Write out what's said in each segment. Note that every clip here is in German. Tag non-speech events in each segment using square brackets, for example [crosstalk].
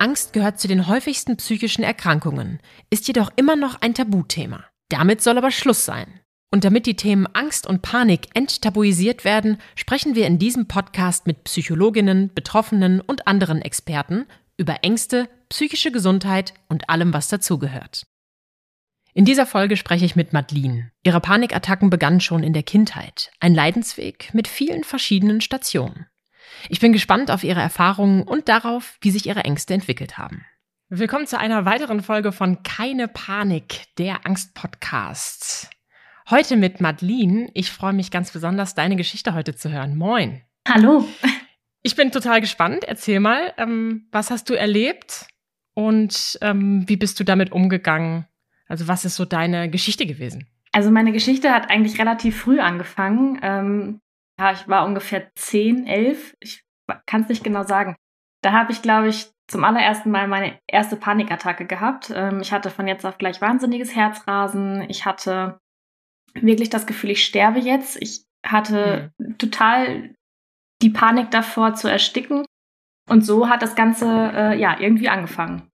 Angst gehört zu den häufigsten psychischen Erkrankungen, ist jedoch immer noch ein Tabuthema. Damit soll aber Schluss sein. Und damit die Themen Angst und Panik enttabuisiert werden, sprechen wir in diesem Podcast mit Psychologinnen, Betroffenen und anderen Experten über Ängste, psychische Gesundheit und allem, was dazugehört. In dieser Folge spreche ich mit Madeline. Ihre Panikattacken begannen schon in der Kindheit. Ein Leidensweg mit vielen verschiedenen Stationen. Ich bin gespannt auf Ihre Erfahrungen und darauf, wie sich Ihre Ängste entwickelt haben. Willkommen zu einer weiteren Folge von Keine Panik, der Angst-Podcast. Heute mit Madeline. Ich freue mich ganz besonders, deine Geschichte heute zu hören. Moin. Hallo. Ich bin total gespannt. Erzähl mal, ähm, was hast du erlebt und ähm, wie bist du damit umgegangen? Also was ist so deine Geschichte gewesen? Also meine Geschichte hat eigentlich relativ früh angefangen. Ähm, ja, ich war ungefähr zehn, elf. Ich kann es nicht genau sagen. Da habe ich, glaube ich, zum allerersten Mal meine erste Panikattacke gehabt. Ähm, ich hatte von jetzt auf gleich wahnsinniges Herzrasen. Ich hatte wirklich das Gefühl, ich sterbe jetzt. Ich hatte mhm. total die Panik davor zu ersticken. Und so hat das Ganze äh, ja irgendwie angefangen.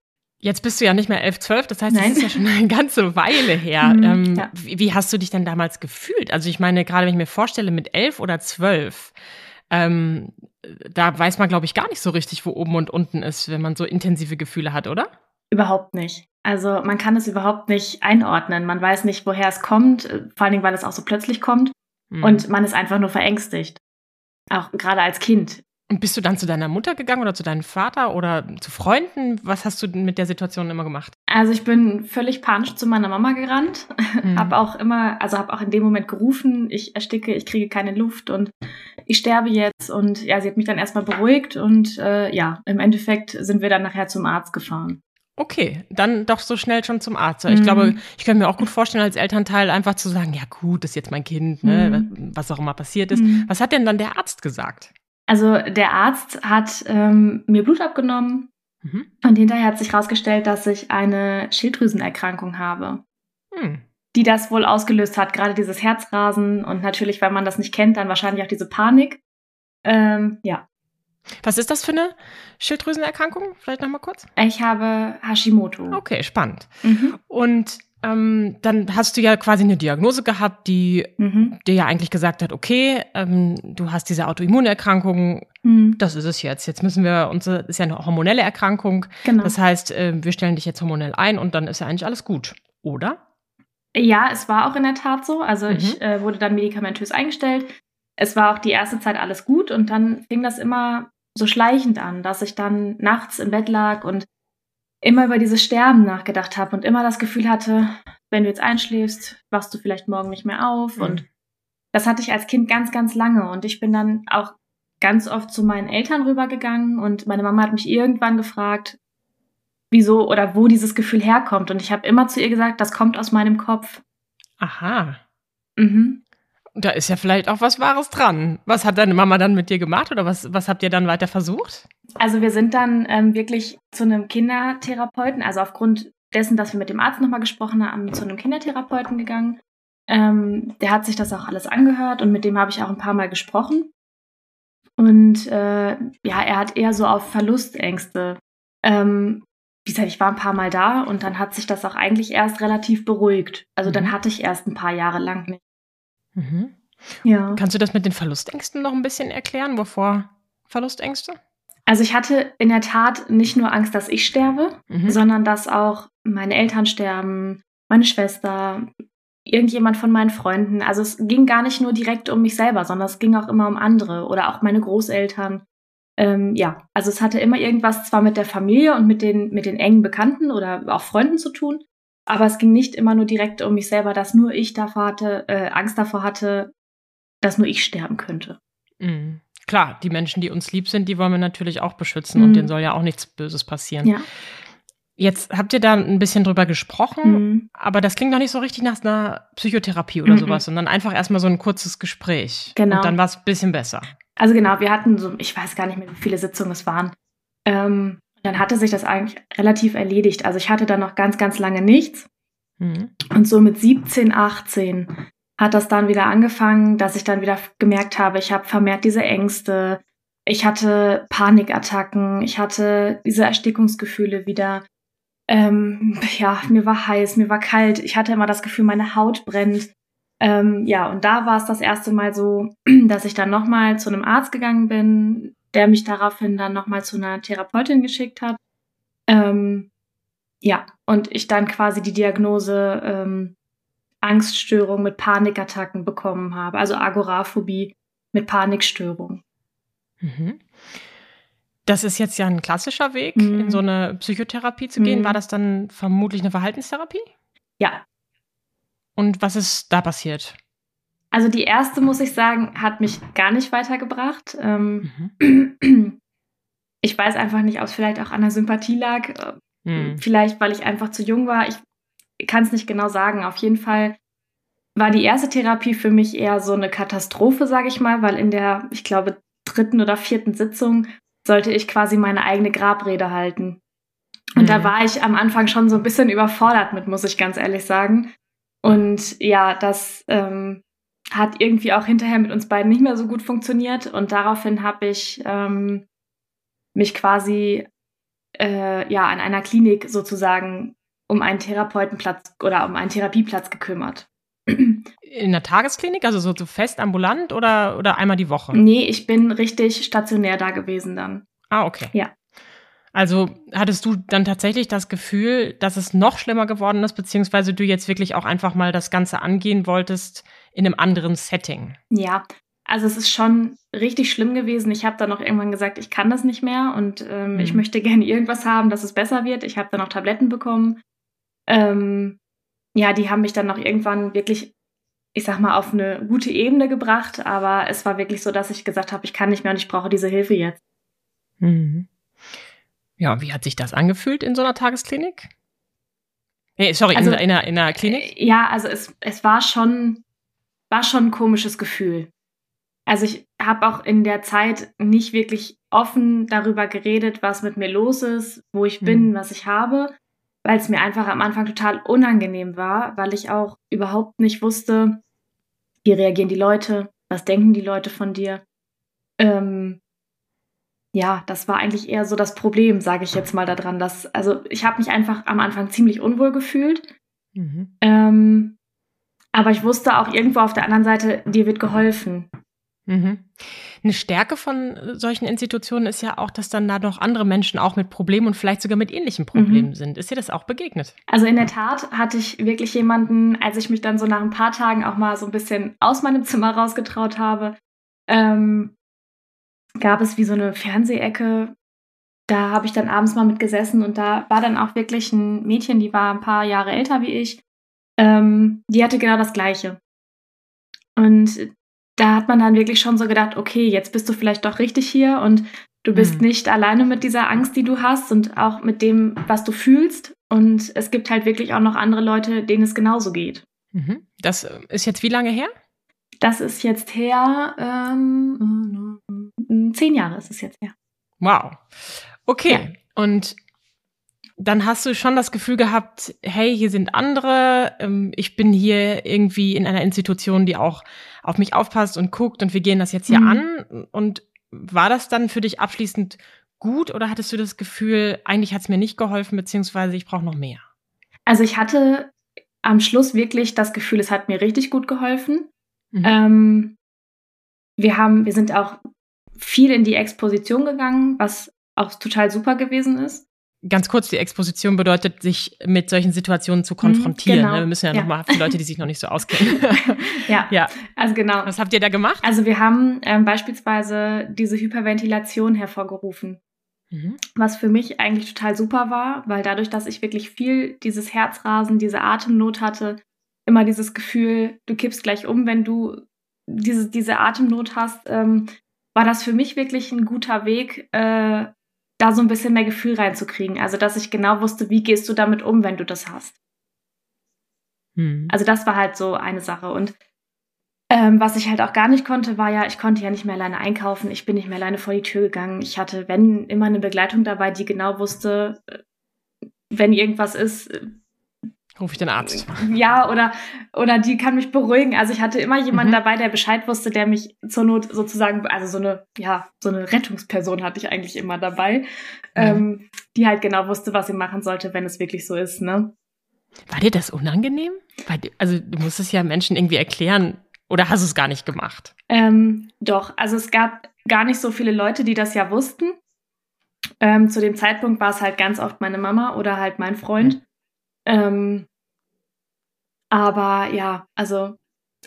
Jetzt bist du ja nicht mehr 11, 12, das heißt, Nein. das ist ja schon eine ganze Weile her. [laughs] Mhm, ähm, ja. wie, wie, hast du dich denn damals gefühlt? Also ich meine, gerade wenn ich mir vorstelle, mit 11 oder 12, ähm, da weiß man, glaube ich, gar nicht so richtig, wo oben und unten ist, wenn man so intensive Gefühle hat, oder? Überhaupt nicht. Also man kann es überhaupt nicht einordnen. Man weiß nicht, woher es kommt, äh, vor allen Dingen, weil es auch so plötzlich kommt. Mhm. Und man ist einfach nur verängstigt. Auch gerade als Kind. Und bist du dann zu deiner Mutter gegangen oder zu deinem Vater oder zu Freunden? Was hast du mit der Situation immer gemacht? Also ich bin völlig panisch zu meiner Mama gerannt, mhm. [laughs] habe auch immer, also habe auch in dem Moment gerufen, ich ersticke, ich kriege keine Luft und ich sterbe jetzt. Und ja, sie hat mich dann erstmal beruhigt und äh, ja, im Endeffekt sind wir dann nachher zum Arzt gefahren. Okay, dann doch so schnell schon zum Arzt. Ich mhm. glaube, ich könnte mir auch gut vorstellen, als Elternteil einfach zu sagen, ja gut, das ist jetzt mein Kind, ne, mhm. was auch immer passiert ist. Mhm. Was hat denn dann der Arzt gesagt? Also der Arzt hat ähm, mir Blut abgenommen mhm. und hinterher hat sich herausgestellt, dass ich eine Schilddrüsenerkrankung habe, mhm. die das wohl ausgelöst hat, gerade dieses Herzrasen und natürlich, weil man das nicht kennt, dann wahrscheinlich auch diese Panik. Ähm, ja. Was ist das für eine Schilddrüsenerkrankung? Vielleicht nochmal kurz. Ich habe Hashimoto. Okay, spannend. Mhm. Und ähm, dann hast du ja quasi eine Diagnose gehabt, die mhm. dir ja eigentlich gesagt hat, okay, ähm, du hast diese Autoimmunerkrankung, mhm. das ist es jetzt. Jetzt müssen wir, unsere ist ja eine hormonelle Erkrankung. Genau. Das heißt, äh, wir stellen dich jetzt hormonell ein und dann ist ja eigentlich alles gut, oder? Ja, es war auch in der Tat so. Also mhm. ich äh, wurde dann medikamentös eingestellt. Es war auch die erste Zeit alles gut und dann fing das immer so schleichend an, dass ich dann nachts im Bett lag und immer über dieses Sterben nachgedacht habe und immer das Gefühl hatte, wenn du jetzt einschläfst, wachst du vielleicht morgen nicht mehr auf. Mhm. Und das hatte ich als Kind ganz, ganz lange. Und ich bin dann auch ganz oft zu meinen Eltern rübergegangen und meine Mama hat mich irgendwann gefragt, wieso oder wo dieses Gefühl herkommt. Und ich habe immer zu ihr gesagt, das kommt aus meinem Kopf. Aha. Mhm. Da ist ja vielleicht auch was Wahres dran. Was hat deine Mama dann mit dir gemacht oder was, was habt ihr dann weiter versucht? Also wir sind dann ähm, wirklich zu einem Kindertherapeuten, also aufgrund dessen, dass wir mit dem Arzt nochmal gesprochen haben, zu einem Kindertherapeuten gegangen. Ähm, der hat sich das auch alles angehört und mit dem habe ich auch ein paar Mal gesprochen. Und äh, ja, er hat eher so auf Verlustängste. Ähm, wie gesagt, ich war ein paar Mal da und dann hat sich das auch eigentlich erst relativ beruhigt. Also dann mhm. hatte ich erst ein paar Jahre lang nicht. Mhm. Ja. Kannst du das mit den Verlustängsten noch ein bisschen erklären? Wovor Verlustängste? Also ich hatte in der Tat nicht nur Angst, dass ich sterbe, mhm. sondern dass auch meine Eltern sterben, meine Schwester, irgendjemand von meinen Freunden. Also es ging gar nicht nur direkt um mich selber, sondern es ging auch immer um andere oder auch meine Großeltern. Ähm, ja, also es hatte immer irgendwas zwar mit der Familie und mit den, mit den engen Bekannten oder auch Freunden zu tun, aber es ging nicht immer nur direkt um mich selber, dass nur ich davor hatte, äh, Angst davor hatte, dass nur ich sterben könnte. Mhm. klar, die Menschen, die uns lieb sind, die wollen wir natürlich auch beschützen mhm. und denen soll ja auch nichts Böses passieren. Ja. Jetzt habt ihr da ein bisschen drüber gesprochen, mhm. aber das klingt noch nicht so richtig nach einer Psychotherapie oder mhm. sowas, sondern einfach erstmal so ein kurzes Gespräch. Genau. Und dann war es ein bisschen besser. Also genau, wir hatten so, ich weiß gar nicht mehr, wie viele Sitzungen es waren. Ähm, dann hatte sich das eigentlich relativ erledigt. Also ich hatte dann noch ganz, ganz lange nichts. Mhm. Und so mit 17, 18 hat das dann wieder angefangen, dass ich dann wieder gemerkt habe, ich habe vermehrt diese Ängste, ich hatte Panikattacken, ich hatte diese Erstickungsgefühle wieder. Ähm, ja, mir war heiß, mir war kalt. Ich hatte immer das Gefühl, meine Haut brennt. Ähm, ja, und da war es das erste Mal so, [clears throat] dass ich dann nochmal zu einem Arzt gegangen bin, der mich daraufhin dann nochmal zu einer Therapeutin geschickt hat. Ähm, ja, und ich dann quasi die Diagnose ähm, Angststörung mit Panikattacken bekommen habe, also Agoraphobie mit Panikstörung. Mhm. Das ist jetzt ja ein klassischer Weg, mhm. in so eine Psychotherapie zu gehen. Mhm. War das dann vermutlich eine Verhaltenstherapie? Ja. Und was ist da passiert? Also die erste, muss ich sagen, hat mich gar nicht weitergebracht. Ähm, mhm. [clears throat] Ich weiß einfach nicht, ob es vielleicht auch an der Sympathie lag. Mhm. Vielleicht, weil ich einfach zu jung war. Ich kann es nicht genau sagen. Auf jeden Fall war die erste Therapie für mich eher so eine Katastrophe, sage ich mal, weil in der, ich glaube, dritten oder vierten Sitzung sollte ich quasi meine eigene Grabrede halten. Und mhm. da war ich am Anfang schon so ein bisschen überfordert mit, muss ich ganz ehrlich sagen. Und ja, das ähm, hat irgendwie auch hinterher mit uns beiden nicht mehr so gut funktioniert. Und daraufhin habe ich ähm, mich quasi äh, ja an einer Klinik sozusagen um einen Therapeutenplatz oder um einen Therapieplatz gekümmert. In der Tagesklinik, also so, so fest ambulant oder, oder einmal die Woche? Nee, ich bin richtig stationär da gewesen dann. Ah, okay. Ja. Also hattest du dann tatsächlich das Gefühl, dass es noch schlimmer geworden ist, beziehungsweise du jetzt wirklich auch einfach mal das Ganze angehen wolltest in einem anderen Setting? Ja, also es ist schon richtig schlimm gewesen. Ich habe dann noch irgendwann gesagt, ich kann das nicht mehr und ähm, mhm. ich möchte [laughs] gerne irgendwas haben, dass es besser wird. Ich habe dann noch Tabletten bekommen. Ähm, ja, die haben mich dann noch irgendwann wirklich, ich sag mal, auf eine gute Ebene gebracht. Aber es war wirklich so, dass ich gesagt habe, ich kann nicht mehr und ich brauche diese Hilfe jetzt. Mhm. Ja, wie hat sich das angefühlt in so einer Tagesklinik? Nee, sorry, also, in, in, einer, in einer Klinik? Äh, ja, also es, es war schon, war schon ein komisches Gefühl. Also ich habe auch in der Zeit nicht wirklich offen darüber geredet, was mit mir los ist, wo ich bin, hm. was ich habe weil es mir einfach am Anfang total unangenehm war, weil ich auch überhaupt nicht wusste, wie reagieren die Leute, was denken die Leute von dir. Ähm, ja, das war eigentlich eher so das Problem, sage ich jetzt mal daran. Dass, also ich habe mich einfach am Anfang ziemlich unwohl gefühlt. Mhm. Ähm, aber ich wusste auch irgendwo auf der anderen Seite, dir wird geholfen. Mhm. Eine Stärke von solchen Institutionen ist ja auch, dass dann da noch andere Menschen auch mit Problemen und vielleicht sogar mit ähnlichen Problemen mhm. sind. Ist dir das auch begegnet? Also in der Tat hatte ich wirklich jemanden, als ich mich dann so nach ein paar Tagen auch mal so ein bisschen aus meinem Zimmer rausgetraut habe, ähm, gab es wie so eine Fernsehecke. Da habe ich dann abends mal mit gesessen und da war dann auch wirklich ein Mädchen, die war ein paar Jahre älter wie ich. Ähm, die hatte genau das Gleiche. Und da hat man dann wirklich schon so gedacht, okay, jetzt bist du vielleicht doch richtig hier und du bist mhm. nicht alleine mit dieser Angst, die du hast und auch mit dem, was du fühlst. Und es gibt halt wirklich auch noch andere Leute, denen es genauso geht. Mhm. Das ist jetzt wie lange her? Das ist jetzt her, ähm, zehn Jahre ist es jetzt her. Wow. Okay. Ja. Und dann hast du schon das Gefühl gehabt, hey, hier sind andere, ähm, ich bin hier irgendwie in einer Institution, die auch auf mich aufpasst und guckt und wir gehen das jetzt hier mhm. an. Und war das dann für dich abschließend gut oder hattest du das Gefühl, eigentlich hat es mir nicht geholfen, beziehungsweise ich brauche noch mehr? Also ich hatte am Schluss wirklich das Gefühl, es hat mir richtig gut geholfen. Mhm. Ähm, wir haben, wir sind auch viel in die Exposition gegangen, was auch total super gewesen ist ganz kurz, die Exposition bedeutet, sich mit solchen Situationen zu mhm, konfrontieren. Genau. Ne? Wir müssen ja, ja. nochmal für Leute, die sich noch nicht so auskennen. [laughs] ja. ja, also genau. Was habt ihr da gemacht? Also wir haben ähm, beispielsweise diese Hyperventilation hervorgerufen. Mhm. Was für mich eigentlich total super war, weil dadurch, dass ich wirklich viel dieses Herzrasen, diese Atemnot hatte, immer dieses Gefühl, du kippst gleich um, wenn du diese, diese Atemnot hast, ähm, war das für mich wirklich ein guter Weg, äh, da so ein bisschen mehr Gefühl reinzukriegen. Also, dass ich genau wusste, wie gehst du damit um, wenn du das hast. Hm. Also, das war halt so eine Sache. Und ähm, was ich halt auch gar nicht konnte, war ja, ich konnte ja nicht mehr alleine einkaufen. Ich bin nicht mehr alleine vor die Tür gegangen. Ich hatte, wenn, immer eine Begleitung dabei, die genau wusste, äh, wenn irgendwas ist, äh, Ruf ich den Arzt. Ja, oder, oder die kann mich beruhigen. Also ich hatte immer jemanden mhm. dabei, der Bescheid wusste, der mich zur Not sozusagen, also so eine, ja, so eine Rettungsperson hatte ich eigentlich immer dabei, mhm. ähm, die halt genau wusste, was sie machen sollte, wenn es wirklich so ist, ne? War dir das unangenehm? Also du musstest ja Menschen irgendwie erklären, oder hast du es gar nicht gemacht? Ähm, doch, also es gab gar nicht so viele Leute, die das ja wussten. Ähm, zu dem Zeitpunkt war es halt ganz oft meine Mama oder halt mein Freund. Mhm. Ähm, aber ja, also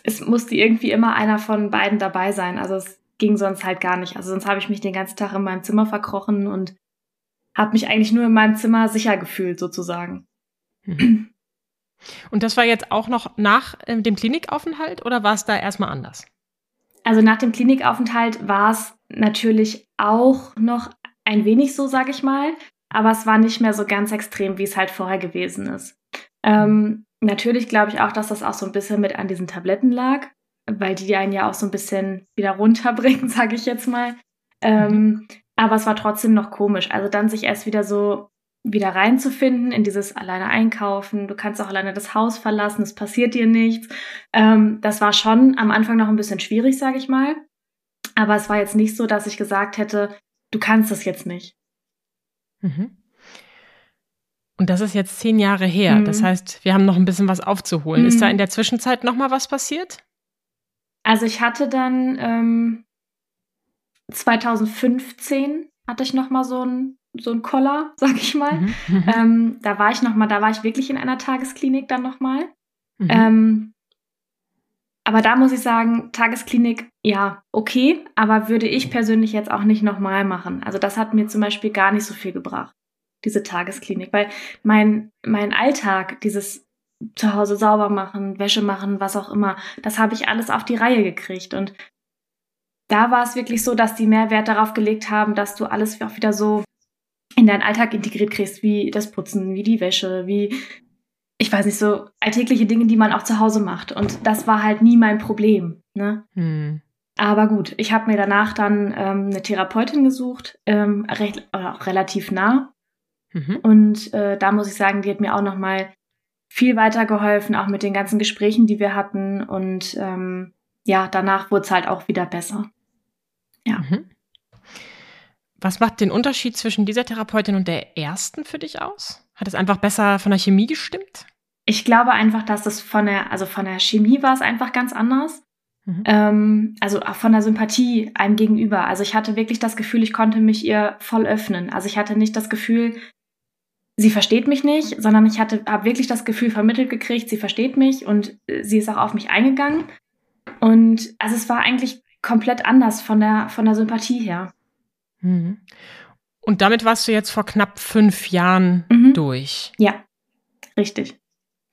es musste irgendwie immer einer von beiden dabei sein. Also es ging sonst halt gar nicht. Also sonst habe ich mich den ganzen Tag in meinem Zimmer verkrochen und habe mich eigentlich nur in meinem Zimmer sicher gefühlt, sozusagen. Mhm. Und das war jetzt auch noch nach äh, dem Klinikaufenthalt oder war es da erstmal anders? Also nach dem Klinikaufenthalt war es natürlich auch noch ein wenig so, sage ich mal aber es war nicht mehr so ganz extrem, wie es halt vorher gewesen ist. Ähm, natürlich glaube ich auch, dass das auch so ein bisschen mit an diesen Tabletten lag, weil die einen ja auch so ein bisschen wieder runterbringen, [laughs] sage ich jetzt mal. Ähm, aber es war trotzdem noch komisch. Also dann sich erst wieder so wieder reinzufinden in dieses alleine einkaufen. Du kannst auch alleine das Haus verlassen, es passiert dir nichts. Ähm, das war schon am Anfang noch ein bisschen schwierig, sage ich mal. Aber es war jetzt nicht so, dass ich gesagt hätte, du kannst das jetzt nicht. Mhm. Und das ist jetzt zehn Jahre her. Mhm. Das heißt, wir haben noch ein bisschen was aufzuholen. Mhm. Ist da mhm. in der Zwischenzeit noch mal was passiert? Also ich hatte dann ähm, 2015 hatte ich noch mal so ein so ein Koller, [laughs] sag ich mal. Mhm. mhm. Ähm, da war ich noch mal, da war ich wirklich in einer Tagesklinik dann noch mal. Mhm. Ähm, aber da muss ich sagen, Tagesklinik, ja, okay, aber würde ich persönlich jetzt auch nicht nochmal machen. Also das hat mir zum Beispiel gar nicht so viel gebracht, diese Tagesklinik, weil mein, mein Alltag, dieses zu Hause sauber machen, Wäsche machen, was auch immer, das habe ich alles auf die Reihe gekriegt. Und da war es wirklich so, dass die mehr Wert darauf gelegt haben, dass du alles auch wieder so in deinen Alltag integriert kriegst, wie das Putzen, wie die Wäsche, wie ich weiß nicht, so alltägliche Dinge, die man auch zu Hause macht. Und das war halt nie mein Problem. Ne? Hm. Aber gut, ich habe mir danach dann ähm, eine Therapeutin gesucht, ähm, recht, auch relativ nah. Mhm. Und äh, da muss ich sagen, die hat mir auch noch mal viel weitergeholfen, auch mit den ganzen Gesprächen, die wir hatten. Und ähm, ja, danach wurde es halt auch wieder besser. Ja. Mhm. Was macht den Unterschied zwischen dieser Therapeutin und der ersten für dich aus? Hat es einfach besser von der Chemie gestimmt? Ich glaube einfach, dass es von der, also von der Chemie war es einfach ganz anders. Mhm. Ähm, also von der Sympathie einem gegenüber. Also ich hatte wirklich das Gefühl, ich konnte mich ihr voll öffnen. Also ich hatte nicht das Gefühl, sie versteht mich nicht, sondern ich hatte, habe wirklich das Gefühl vermittelt gekriegt, sie versteht mich und äh, sie ist auch auf mich eingegangen. Und also es war eigentlich komplett anders von der, von der Sympathie her. Mhm. Und damit warst du jetzt vor knapp fünf Jahren mhm. durch. Ja, richtig.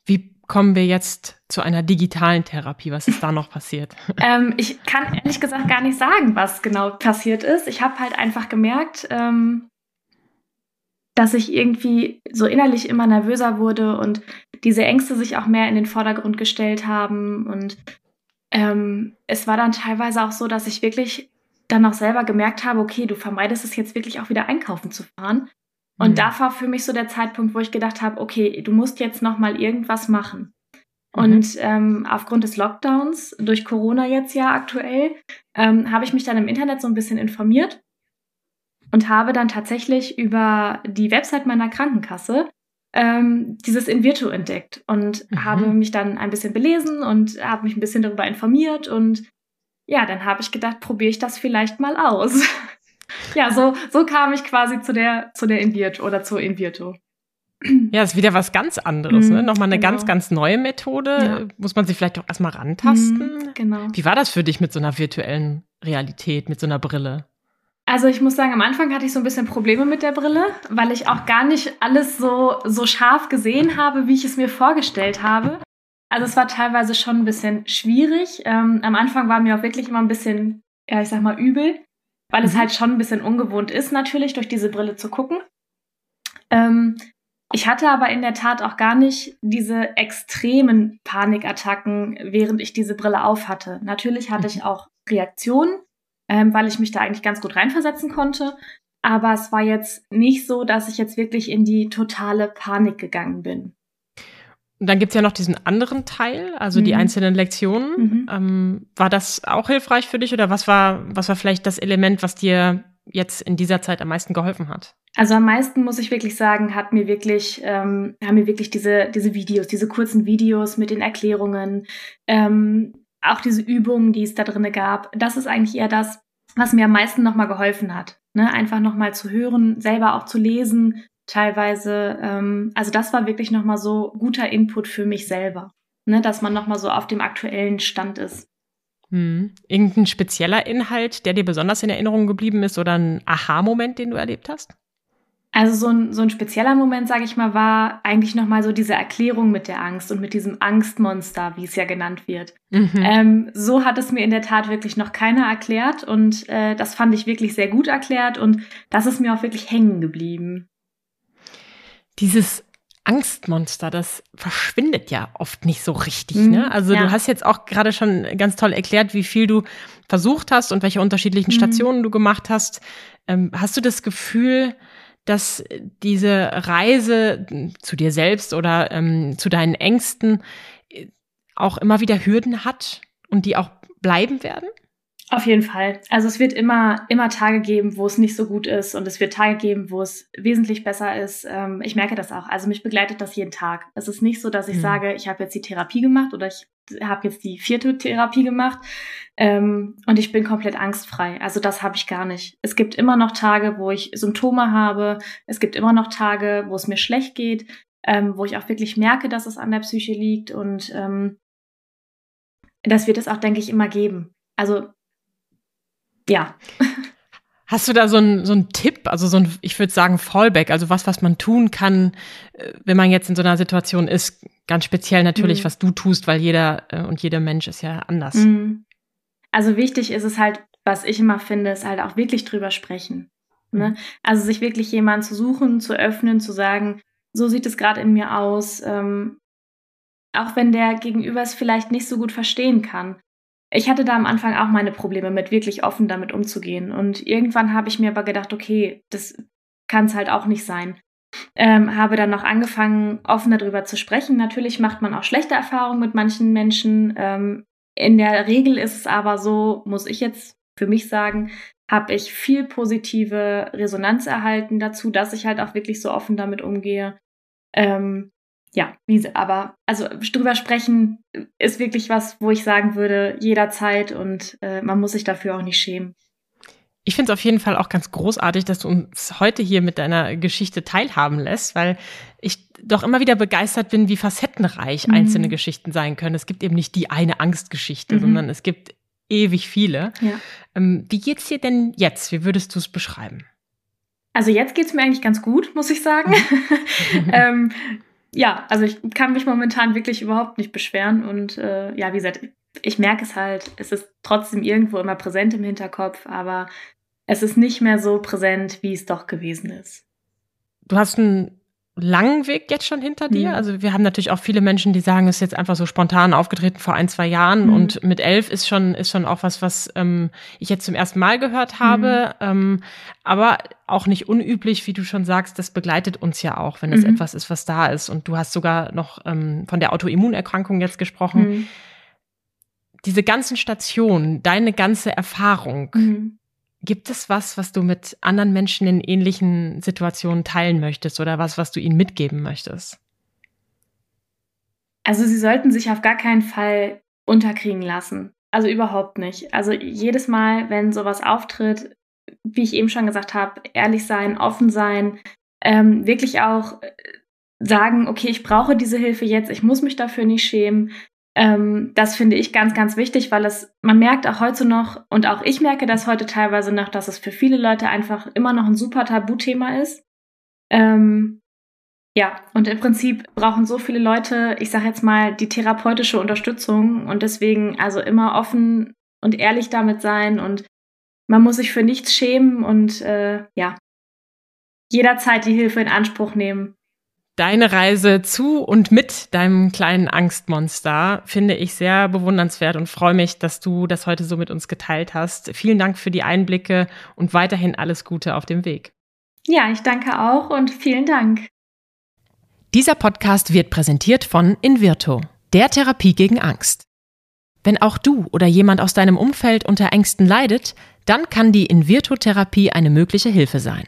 Wie kommen wir jetzt zu einer digitalen Therapie? Was ist da noch passiert? [laughs] ähm, ich kann ehrlich gesagt gar nicht sagen, was genau passiert ist. Ich habe halt einfach gemerkt, ähm, dass ich irgendwie so innerlich immer nervöser wurde und diese Ängste sich auch mehr in den Vordergrund gestellt haben. Und ähm, es war dann teilweise auch so, dass ich wirklich dann auch selber gemerkt habe, okay, du vermeidest es jetzt wirklich auch wieder einkaufen zu fahren. Und mhm. da war für mich so der Zeitpunkt, wo ich gedacht habe, okay, du musst jetzt noch mal irgendwas machen. Mhm. Und ähm, aufgrund des Lockdowns, durch Corona jetzt ja aktuell, ähm, habe ich mich dann im Internet so ein bisschen informiert und habe dann tatsächlich über die Website meiner Krankenkasse ähm, dieses Invirtu entdeckt und mhm. habe mich dann ein bisschen belesen und habe mich ein bisschen darüber informiert und ja, dann habe ich gedacht, probiere ich das vielleicht mal aus. [laughs] ja, so, so kam ich quasi zu der, zu der Invirto oder zur Invirto. Ja, ist wieder was ganz anderes, mhm, ne? Nochmal eine genau. ganz, ganz neue Methode. Ja. Muss man sich vielleicht auch erstmal rantasten. Mhm, genau. Wie war das für dich mit so einer virtuellen Realität, mit so einer Brille? Also ich muss sagen, am Anfang hatte ich so ein bisschen Probleme mit der Brille, weil ich auch gar nicht alles so, so scharf gesehen habe, wie ich es mir vorgestellt habe. Also es war teilweise schon ein bisschen schwierig. Ähm, am Anfang war mir auch wirklich immer ein bisschen, ja, ich sag mal, übel, weil mhm. es halt schon ein bisschen ungewohnt ist, natürlich durch diese Brille zu gucken. Ähm, ich hatte aber in der Tat auch gar nicht diese extremen Panikattacken, während ich diese Brille auf hatte. Natürlich hatte ich mhm. auch Reaktionen, ähm, weil ich mich da eigentlich ganz gut reinversetzen konnte. Aber es war jetzt nicht so, dass ich jetzt wirklich in die totale Panik gegangen bin. Und dann gibt's ja noch diesen anderen Teil, also mhm. die einzelnen Lektionen. Mhm. Ähm, war das auch hilfreich für dich oder was war, was war vielleicht das Element, was dir jetzt in dieser Zeit am meisten geholfen hat? Also am meisten muss ich wirklich sagen, hat mir wirklich, ähm, haben mir wirklich diese, diese Videos, diese kurzen Videos mit den Erklärungen, ähm, auch diese Übungen, die es da drinne gab. Das ist eigentlich eher das, was mir am meisten nochmal geholfen hat. Ne? Einfach nochmal zu hören, selber auch zu lesen, teilweise, ähm, also das war wirklich nochmal so guter Input für mich selber, ne, dass man nochmal so auf dem aktuellen Stand ist. Hm. Irgendein spezieller Inhalt, der dir besonders in Erinnerung geblieben ist oder ein Aha-Moment, den du erlebt hast? Also so ein, so ein spezieller Moment, sage ich mal, war eigentlich nochmal so diese Erklärung mit der Angst und mit diesem Angstmonster, wie es ja genannt wird. Mhm. Ähm, so hat es mir in der Tat wirklich noch keiner erklärt und äh, das fand ich wirklich sehr gut erklärt und das ist mir auch wirklich hängen geblieben dieses Angstmonster, das verschwindet ja oft nicht so richtig. Mhm, ne? Also ja. du hast jetzt auch gerade schon ganz toll erklärt, wie viel du versucht hast und welche unterschiedlichen mhm. Stationen du gemacht hast. Ähm, hast du das Gefühl, dass diese Reise zu dir selbst oder ähm, zu deinen Ängsten äh, auch immer wieder Hürden hat und die auch bleiben werden? Auf jeden Fall. Also es wird immer, immer Tage geben, wo es nicht so gut ist und es wird Tage geben, wo es wesentlich besser ist. Ähm, ich merke das auch. Also mich begleitet das jeden Tag. Es ist nicht so, dass ich mhm. sage, ich habe jetzt die Therapie gemacht oder ich habe jetzt die vierte Therapie gemacht ähm, und ich bin komplett angstfrei. Also das habe ich gar nicht. Es gibt immer noch Tage, wo ich Symptome habe. Es gibt immer noch Tage, wo es mir schlecht geht, ähm, wo ich auch wirklich merke, dass es an der Psyche liegt und ähm, das wird es auch, denke ich, immer geben. Also ja. Hast du da so einen so einen Tipp, also so ein, ich würde sagen, Fallback, also was, was man tun kann, äh, wenn man jetzt in so einer Situation ist, ganz speziell natürlich, mhm. was du tust, weil jeder äh, und jeder Mensch ist ja anders. Mhm. Also wichtig ist es halt, was ich immer finde, ist halt auch wirklich drüber sprechen. Ne? Mhm. Also sich wirklich jemanden zu suchen, zu öffnen, zu sagen, so sieht es gerade in mir aus, ähm, auch wenn der Gegenüber es vielleicht nicht so gut verstehen kann ich hatte da am Anfang auch meine Probleme mit, wirklich offen damit umzugehen. Und irgendwann habe ich mir aber gedacht, okay, das kann es halt auch nicht sein. Ähm, habe dann noch angefangen, offen darüber zu sprechen. Natürlich macht man auch schlechte Erfahrungen mit manchen Menschen. Ähm, in der Regel ist es aber so, muss ich jetzt für mich sagen, habe ich viel positive Resonanz erhalten dazu, dass ich halt auch wirklich so offen damit umgehe. Ähm, ja, Wiese. Aber also drüber sprechen ist wirklich was, wo ich sagen würde, jederzeit und äh, man muss sich dafür auch nicht schämen. Ich finde es auf jeden Fall auch ganz großartig, dass du uns heute hier mit deiner Geschichte teilhaben lässt, weil ich doch immer wieder begeistert bin, wie facettenreich mhm. einzelne Geschichten sein können. Es gibt eben nicht die eine Angstgeschichte, mhm. sondern es gibt ewig viele. Ja. Ähm, wie geht's dir denn jetzt? Wie würdest du es beschreiben? Also jetzt geht's mir eigentlich ganz gut, muss ich sagen. [laughs] [laughs] ähm, ja, also ich kann mich momentan wirklich überhaupt nicht beschweren und äh, ja, wie gesagt, ich merke es halt, es ist trotzdem irgendwo immer präsent im Hinterkopf, aber es ist nicht mehr so präsent, wie es doch gewesen ist. Du hast ein langen Weg jetzt schon hinter dir? Mhm. Also wir haben natürlich auch viele Menschen, die sagen, es ist jetzt einfach so spontan aufgetreten vor ein, zwei Jahren mhm. und mit elf ist schon, ist schon auch was, was ähm, ich jetzt zum ersten Mal gehört habe. Mhm. Ähm, aber auch nicht unüblich, wie du schon sagst, das begleitet uns ja auch, wenn es mhm. etwas ist, was da ist. Und du hast sogar noch ähm, von der Autoimmunerkrankung jetzt gesprochen. Mhm. Diese ganzen Stationen, deine ganze Erfahrung, mhm. Gibt es was, was du mit anderen Menschen in ähnlichen Situationen teilen möchtest oder was, was du ihnen mitgeben möchtest? Also sie sollten sich auf gar keinen Fall unterkriegen lassen. Also überhaupt nicht. Also jedes Mal, wenn sowas auftritt, wie ich eben schon gesagt habe, ehrlich sein, offen sein, ähm, wirklich auch sagen, okay, ich brauche diese Hilfe jetzt, ich muss mich dafür nicht schämen, ähm, das finde ich ganz, ganz wichtig, weil es, man merkt auch heute noch, und auch ich merke das heute teilweise noch, dass es für viele Leute einfach immer noch ein super Tabuthema ist. Ähm, ja, und im Prinzip brauchen so viele Leute, ich sage jetzt mal, die therapeutische Unterstützung und deswegen also immer offen und ehrlich damit sein und man muss sich für nichts schämen und äh, ja, jederzeit die Hilfe in Anspruch nehmen. Deine Reise zu und mit deinem kleinen Angstmonster finde ich sehr bewundernswert und freue mich, dass du das heute so mit uns geteilt hast. Vielen Dank für die Einblicke und weiterhin alles Gute auf dem Weg. Ja, ich danke auch und vielen Dank. Dieser Podcast wird präsentiert von Invirto, der Therapie gegen Angst. Wenn auch du oder jemand aus deinem Umfeld unter Ängsten leidet, dann kann die Invirto-Therapie eine mögliche Hilfe sein.